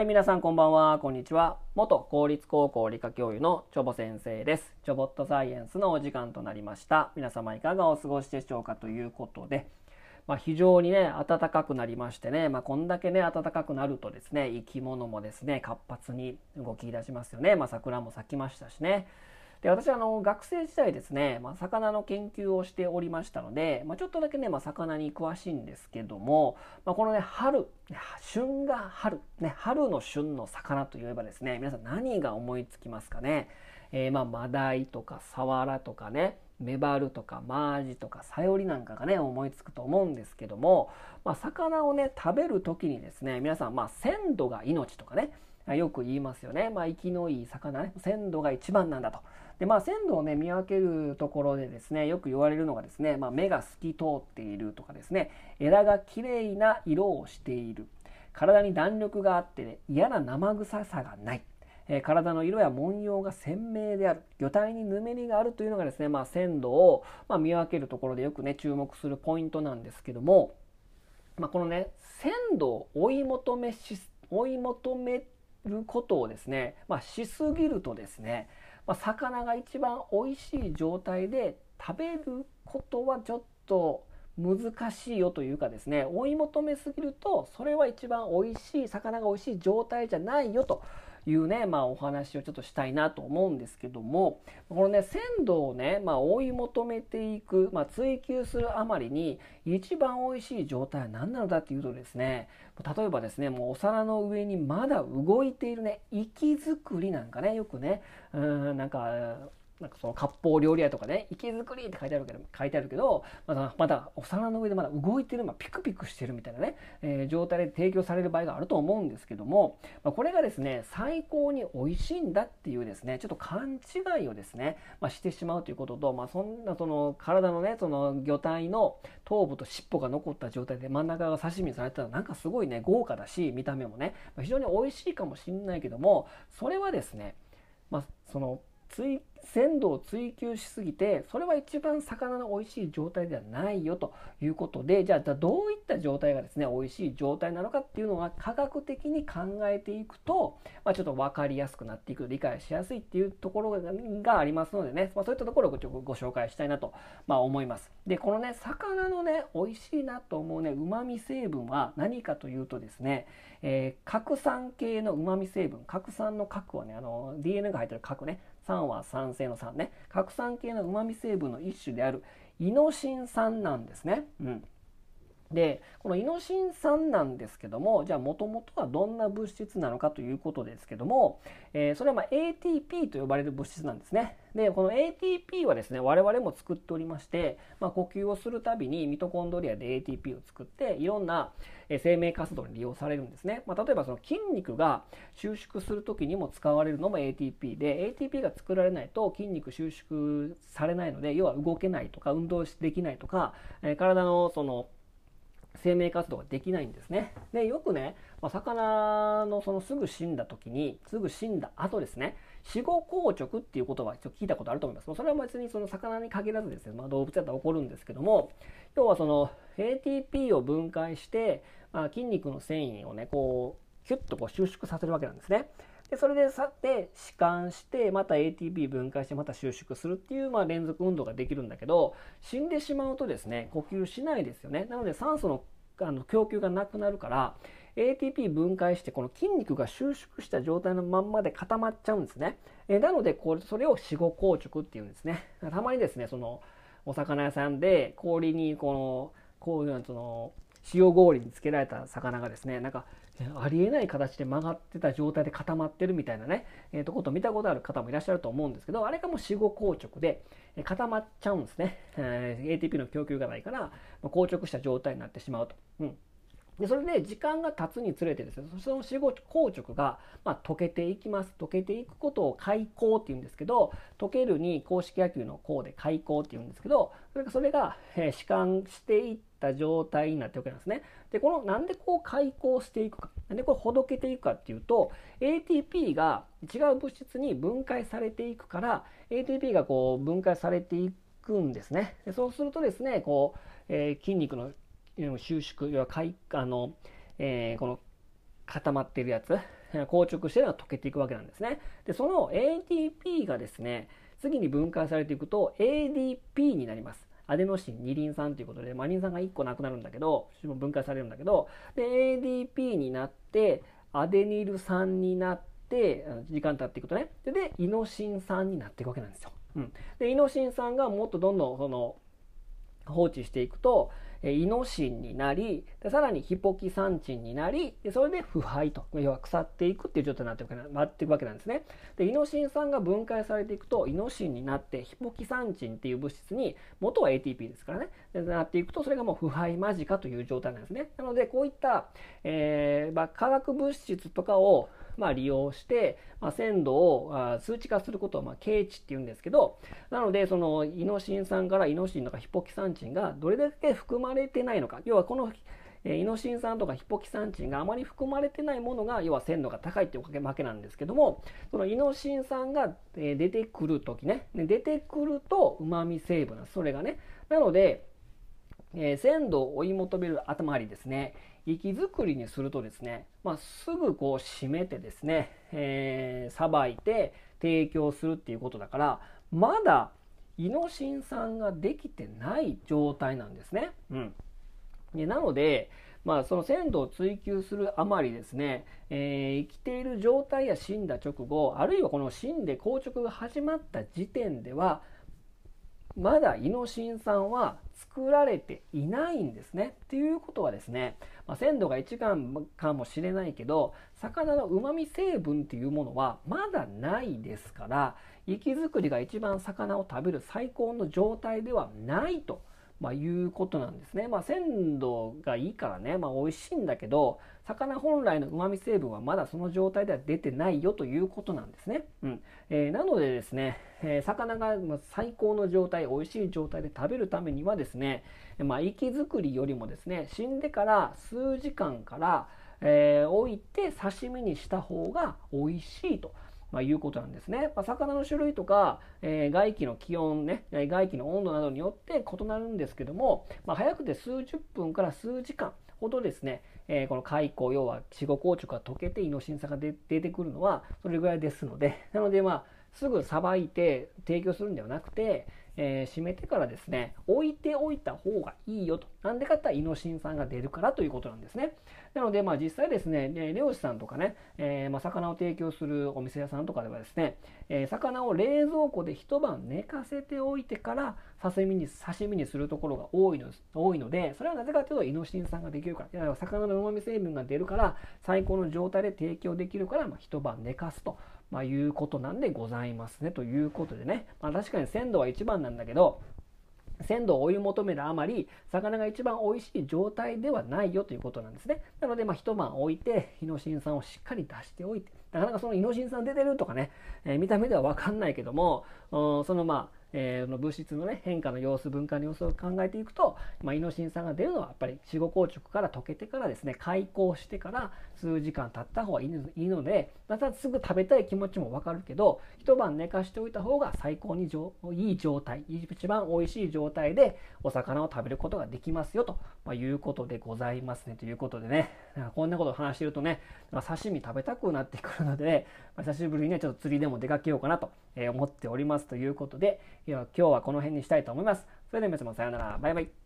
はい、皆さんこんばんは、こんにちは。元公立高校理科教諭のチョボ先生です。チョボットサイエンスのお時間となりました。皆様いかがお過ごしでしょうかということで、まあ、非常にね、暖かくなりましてね、まあ、こんだけね、暖かくなるとですね、生き物もですね、活発に動き出しますよね。まあ、桜も咲きましたしね。で私あの学生時代ですね、まあ、魚の研究をしておりましたので、まあ、ちょっとだけね、まあ、魚に詳しいんですけども、まあ、このね春旬が春、ね、春の旬の魚といえばですね皆さん何が思いつきますかね、えー、まあマダイとかサワラとかねメバルとかマアジとかサヨリなんかがね思いつくと思うんですけども、まあ、魚をね食べる時にですね皆さんまあ鮮度が命とかねよく言いますよね。まあ、生きのいい魚ね、鮮度が一番なんだと。で、まあ、鮮度をね、見分けるところでですね、よく言われるのがですね、まあ、目が透き通っているとかですね、枝が綺麗な色をしている。体に弾力があって、ね、嫌な生臭さがない。え体の色や文様が鮮明である魚体にぬめりがあるというのがですね、まあ、鮮度を、まあ、見分けるところでよくね注目するポイントなんですけども、まあ、このね鮮度を追い求めし追い求めることをですね、まあ、しすぎるとですね、まあ、魚が一番美味しい状態で食べることはちょっと難しいよというかですね追い求めすぎるとそれは一番美味しい魚が美味しい状態じゃないよというね、まあ、お話をちょっとしたいなと思うんですけどもこのね鮮度をね、まあ、追い求めていく、まあ、追求するあまりに一番おいしい状態は何なのだっていうとですね例えばですねもうお皿の上にまだ動いているね息づくりなんかねよくねうんなんかなんかその割烹料理屋とかね、池作りって書いてあるけど、書いてあるけど、まだまだお皿の上でまだ動いてる、まあ、ピクピクしてるみたいなね、えー、状態で提供される場合があると思うんですけども、まあ、これがですね、最高に美味しいんだっていうですね、ちょっと勘違いをですね、まあ、してしまうということと、まあ、そんなその体のね、その魚体の頭部と尻尾が残った状態で真ん中が刺身されたらなんかすごいね、豪華だし、見た目もね、まあ、非常に美味しいかもしれないけども、それはですね、まあ、その鮮度を追求しすぎてそれは一番魚の美味しい状態ではないよということでじゃあどういった状態がですね美味しい状態なのかっていうのは科学的に考えていくと、まあ、ちょっと分かりやすくなっていく理解しやすいっていうところがありますのでね、まあ、そういったところをご紹介したいなと、まあ、思います。でこのね魚のね美味しいなと思うねうまみ成分は何かというとですね、えー、核酸系のうまみ成分。核酸の核はねあの DNA が入ってる核ね。酸は酸性の酸ね核酸系のうまみ成分の一種であるイノシン酸なんですね。うんでこのイノシン酸なんですけどもじゃあもともとはどんな物質なのかということですけども、えー、それはま ATP と呼ばれる物質なんですね。でこの ATP はですね我々も作っておりまして、まあ、呼吸をするたびにミトコンドリアで ATP を作っていろんな生命活動に利用されるんですね、まあ、例えばその筋肉が収縮する時にも使われるのも ATP で ATP が作られないと筋肉収縮されないので要は動けないとか運動できないとか、え、体のその生命活動ができないんですね。で、よくね、まあ、魚のそのすぐ死んだ時に、すぐ死んだ後ですね、死後硬直っていう言葉ちょっと聞いたことあると思います。それは別にその魚に限らずですね、まあ、動物だったら起こるんですけども、要はその ATP を分解して、まあ、筋肉の繊維をね、こう、キュッとこう収縮させるわけなんですね。でそれでさって弛緩してまた ATP 分解してまた収縮するっていう、まあ、連続運動ができるんだけど死んでしまうとですね呼吸しないですよねなので酸素のあの供給がなくなるから ATP 分解してこの筋肉が収縮した状態のまんまで固まっちゃうんですね。えなのでこれそれを死後硬直っていうんですね。たまにですねそのお魚屋さんで氷にこのこういうその塩氷につけられた魚がですねなんかありえない形で曲がってた状態で固まってるみたいなね、えー、とこと見たことある方もいらっしゃると思うんですけどあれがもう死後硬直でえ固まっちゃうんですね、えー、ATP の供給がないから硬直した状態になってしまうと。うん。でそれで時間が経つにつれてですねその死後硬直が、まあ、溶けていきます。溶けていくことを開口っていうんですけど溶けるに公式野球の項で開口っていうんですけどそれがそれが、えー、弛緩していった状態になっておくわけなんですねでこのなんでこう開口していくかなんでこれほどけていくかっていうと ATP が違う物質に分解されていくから ATP がこう分解されていくんですねでそうするとですねこう、えー、筋肉の収縮要はかいあの、えー、この固まってるやつ、硬直してるのが溶けていくわけなんですね。で、その ATP がですね、次に分解されていくと ADP になります。アデノシン二リン酸ということで、まあ、リン酸が1個なくなるんだけど、分解されるんだけど、で、ADP になって、アデニル酸になって、時間経っていくとね、で、イノシン酸になっていくわけなんですよ。うん。で、イノシン酸がもっとどんどんその放置していくと、イノシンになり、でさらにヒポキサンチンになり、でそれで腐敗と、要は腐っていくっていう状態になっていくなっていくわけなんですね。で、イノシン酸が分解されていくと、イノシンになって、ヒポキサンチンっていう物質に、元は ATP ですからね、でなっていくと、それがもう腐敗間近という状態なんですね。なので、こういった、えーまあ、化学物質とかを、まあ、利用して、まあ、鮮度を数値化することを、まあ、経値っていうんですけど、なので、その、イノシン酸からイノシンとかヒポキサンチンがどれだけ含まれてないのか、要はこの、えイノシン酸とかヒポキサンチンがあまり含まれてないものが、要は鮮度が高いっていうわけなんですけども、そのイノシン酸が出てくるときね、出てくると旨味成分なんです。それがね。なので、えー、鮮度を追い求める頭ありですね、息作りにするとですね、まあ、すぐこう締めてですね、さばいて提供するっていうことだから、まだイノシン酸ができてない状態なんですね。うん。でなので、まあ、その鮮度を追求するあまりですね、えー、生きている状態や死んだ直後、あるいはこの死んで硬直が始まった時点では、まだイノシン酸は作られていないんですね。っていうことはですね、まあ、鮮度が一番かもしれないけど、魚の旨味成分っていうものはまだないですから、生き作りが一番魚を食べる最高の状態ではないと。まあ、いうことなんですね。まあ、鮮度がいいからね、まあ、美味しいんだけど、魚本来の旨味成分はまだその状態では出てないよということなんですね。うん。えー、なのでですね、えー、魚が最高の状態、美味しい状態で食べるためにはですね、まあ、息作りよりもですね、死んでから数時間から、えー、置いて刺身にした方が美味しいと。まあ、いうことなんですね。まあ、魚の種類とか、えー、外気の気温ね、外気の温度などによって異なるんですけども、まあ、早くて数十分から数時間ほどですね、えー、この海溝、要は死後硬直が溶けてイノシン酸が出てくるのはそれぐらいですので、なのでまあ、すぐさばいて提供するんではなくて、えー、閉めてからですね、置いておいた方がいいよと。なんでかってイノシン酸が出るからということなんですね。なので、まあ実際ですね、漁師さんとかね、えー、まあ、魚を提供するお店屋さんとかではですね、えー、魚を冷蔵庫で一晩寝かせておいてから刺身に、刺身にするところが多いの多いので、それはなぜかというと、イノシン酸ができるから、魚の旨味成分が出るから、最高の状態で提供できるから、まあ、一晩寝かすと。まあ、いうことなんでございますね。ということでね。まあ、確かに鮮度は一番なんだけど、鮮度を追い求めるあまり、魚が一番美味しい状態ではないよということなんですね。なので、まあ、一晩置いて、イノシン酸をしっかり出しておいて、なかなかそのイノシン酸出てるとかね、えー、見た目では分かんないけども、そのまあ、えー、の物質の、ね、変化の様子、分解の様子を考えていくと、まあ、イノシン酸が出るのはやっぱり死後硬直から溶けてからですね、開口してから数時間経った方がいいので、またすぐ食べたい気持ちもわかるけど、一晩寝かしておいた方が最高にいい状態、一番美味しい状態でお魚を食べることができますよと、まあ、いうことでございますね。ということでね、こんなことを話してるとね、まあ、刺身食べたくなってくるので、まあ、久しぶりにね、ちょっと釣りでも出かけようかなと思っておりますということで、今日はこの辺にしたいと思います。それでは皆様さようなら。バイバイ。